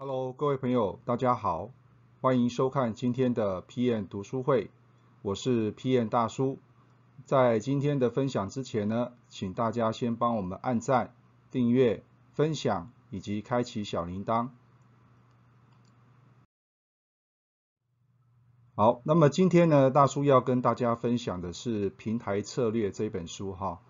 Hello，各位朋友，大家好，欢迎收看今天的 PM 读书会，我是 PM 大叔。在今天的分享之前呢，请大家先帮我们按赞、订阅、分享以及开启小铃铛。好，那么今天呢，大叔要跟大家分享的是《平台策略》这本书哈。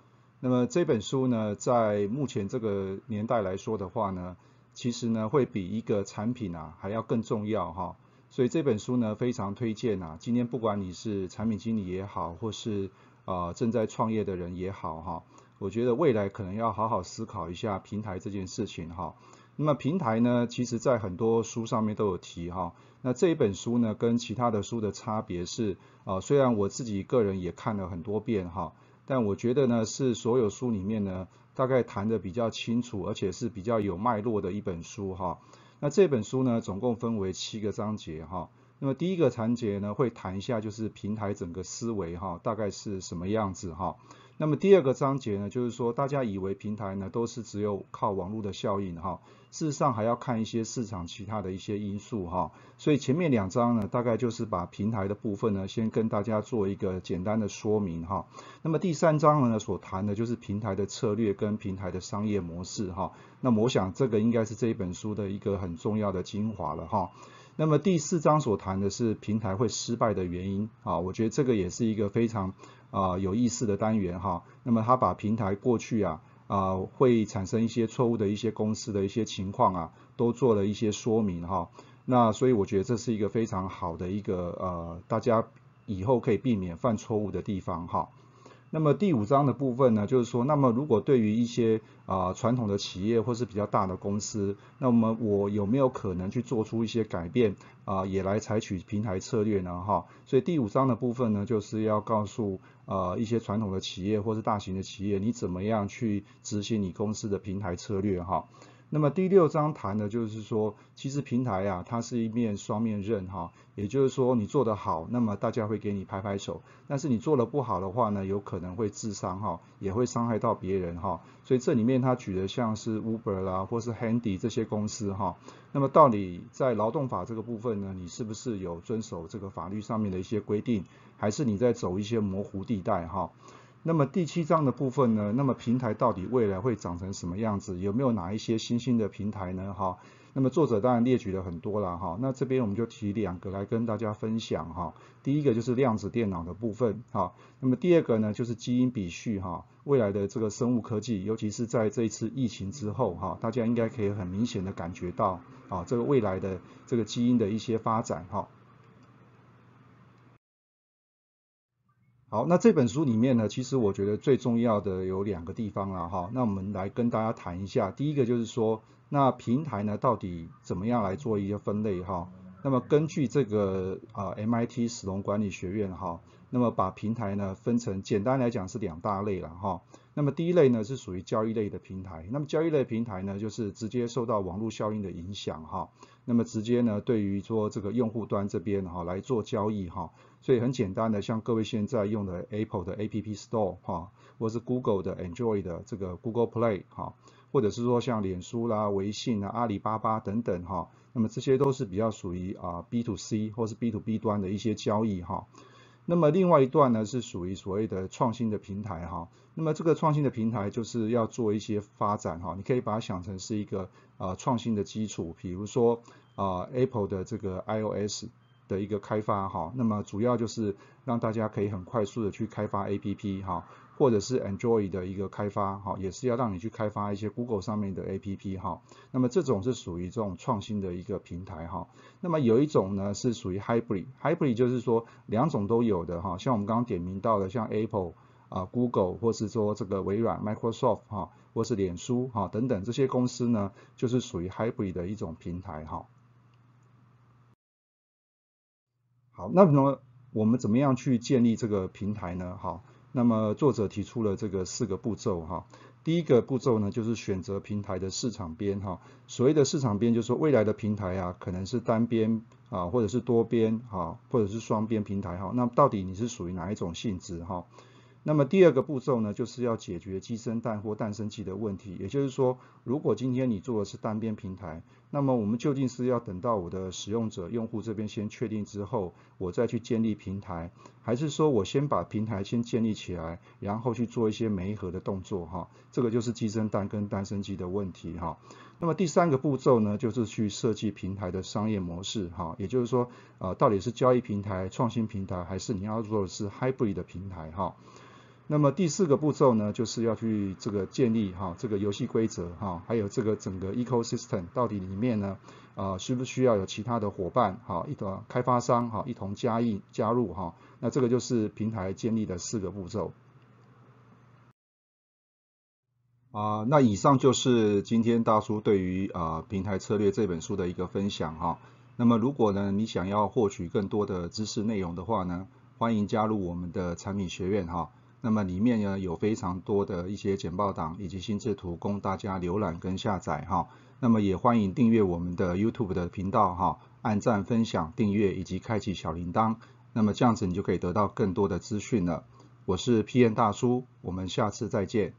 那么这本书呢，在目前这个年代来说的话呢，其实呢会比一个产品啊还要更重要哈。所以这本书呢非常推荐啊。今天不管你是产品经理也好，或是啊正在创业的人也好哈，我觉得未来可能要好好思考一下平台这件事情哈。那么平台呢，其实在很多书上面都有提哈。那这一本书呢，跟其他的书的差别是啊，虽然我自己个人也看了很多遍哈，但我觉得呢是所有书里面呢，大概谈的比较清楚，而且是比较有脉络的一本书哈。那这本书呢，总共分为七个章节哈。那么第一个章节呢，会谈一下就是平台整个思维哈，大概是什么样子哈。那么第二个章节呢，就是说大家以为平台呢都是只有靠网络的效应哈，事实上还要看一些市场其他的一些因素哈。所以前面两章呢，大概就是把平台的部分呢，先跟大家做一个简单的说明哈。那么第三章呢，所谈的就是平台的策略跟平台的商业模式哈。那么我想这个应该是这一本书的一个很重要的精华了哈。那么第四章所谈的是平台会失败的原因啊，我觉得这个也是一个非常啊有意思的单元哈。那么他把平台过去啊啊会产生一些错误的一些公司的一些情况啊，都做了一些说明哈。那所以我觉得这是一个非常好的一个呃大家以后可以避免犯错误的地方哈。那么第五章的部分呢，就是说，那么如果对于一些啊传统的企业或是比较大的公司，那么我有没有可能去做出一些改变啊，也来采取平台策略呢？哈，所以第五章的部分呢，就是要告诉啊一些传统的企业或是大型的企业，你怎么样去执行你公司的平台策略哈。那么第六章谈的就是说，其实平台啊，它是一面双面刃哈，也就是说你做得好，那么大家会给你拍拍手；但是你做得不好的话呢，有可能会自伤哈，也会伤害到别人哈。所以这里面他举的像是 Uber 啦，或是 Handy 这些公司哈，那么到底在劳动法这个部分呢，你是不是有遵守这个法律上面的一些规定，还是你在走一些模糊地带哈？那么第七章的部分呢？那么平台到底未来会长成什么样子？有没有哪一些新兴的平台呢？哈，那么作者当然列举了很多了哈。那这边我们就提两个来跟大家分享哈。第一个就是量子电脑的部分哈。那么第二个呢就是基因比序哈。未来的这个生物科技，尤其是在这一次疫情之后哈，大家应该可以很明显的感觉到啊，这个未来的这个基因的一些发展哈。好，那这本书里面呢，其实我觉得最重要的有两个地方了，哈，那我们来跟大家谈一下。第一个就是说，那平台呢到底怎么样来做一些分类哈？那么根据这个啊 MIT 史隆管理学院哈，那么把平台呢分成简单来讲是两大类了哈。那么第一类呢是属于交易类的平台，那么交易类平台呢就是直接受到网络效应的影响哈，那么直接呢对于说这个用户端这边哈来做交易哈。所以很简单的，像各位现在用的 Apple 的 App Store 哈，或是 Google 的 Android 的这个 Google Play 哈，或者是说像脸书啦、微信啊、阿里巴巴等等哈，那么这些都是比较属于啊 B to C 或是 B to B 端的一些交易哈。那么另外一段呢是属于所谓的创新的平台哈，那么这个创新的平台就是要做一些发展哈，你可以把它想成是一个啊创新的基础，比如说啊 Apple 的这个 iOS。的一个开发哈，那么主要就是让大家可以很快速的去开发 APP 哈，或者是 Android 的一个开发哈，也是要让你去开发一些 Google 上面的 APP 哈。那么这种是属于这种创新的一个平台哈。那么有一种呢是属于 Hybrid，Hybrid 就是说两种都有的哈，像我们刚刚点名到的像 Apple 啊、Google 或是说这个微软 Microsoft 哈，或是脸书哈等等这些公司呢，就是属于 Hybrid 的一种平台哈。好，那么我们怎么样去建立这个平台呢？好，那么作者提出了这个四个步骤哈。第一个步骤呢，就是选择平台的市场边哈。所谓的市场边，就是说未来的平台啊，可能是单边啊，或者是多边哈，或者是双边平台哈。那到底你是属于哪一种性质哈？那么第二个步骤呢，就是要解决鸡生蛋或蛋生鸡的问题。也就是说，如果今天你做的是单边平台，那么我们究竟是要等到我的使用者、用户这边先确定之后，我再去建立平台，还是说我先把平台先建立起来，然后去做一些媒合的动作？哈，这个就是鸡生蛋跟蛋生鸡的问题。哈，那么第三个步骤呢，就是去设计平台的商业模式。哈，也就是说，呃，到底是交易平台、创新平台，还是你要做的是 hybrid 的平台？哈。那么第四个步骤呢，就是要去这个建立哈这个游戏规则哈，还有这个整个 ecosystem 到底里面呢啊需不需要有其他的伙伴哈一同开发商哈一同加印加入哈，那这个就是平台建立的四个步骤。啊，那以上就是今天大叔对于啊平台策略这本书的一个分享哈。那么如果呢你想要获取更多的知识内容的话呢，欢迎加入我们的产品学院哈。那么里面呢有非常多的一些简报档以及心智图供大家浏览跟下载哈。那么也欢迎订阅我们的 YouTube 的频道哈，按赞、分享、订阅以及开启小铃铛。那么这样子你就可以得到更多的资讯了。我是 PN 大叔，我们下次再见。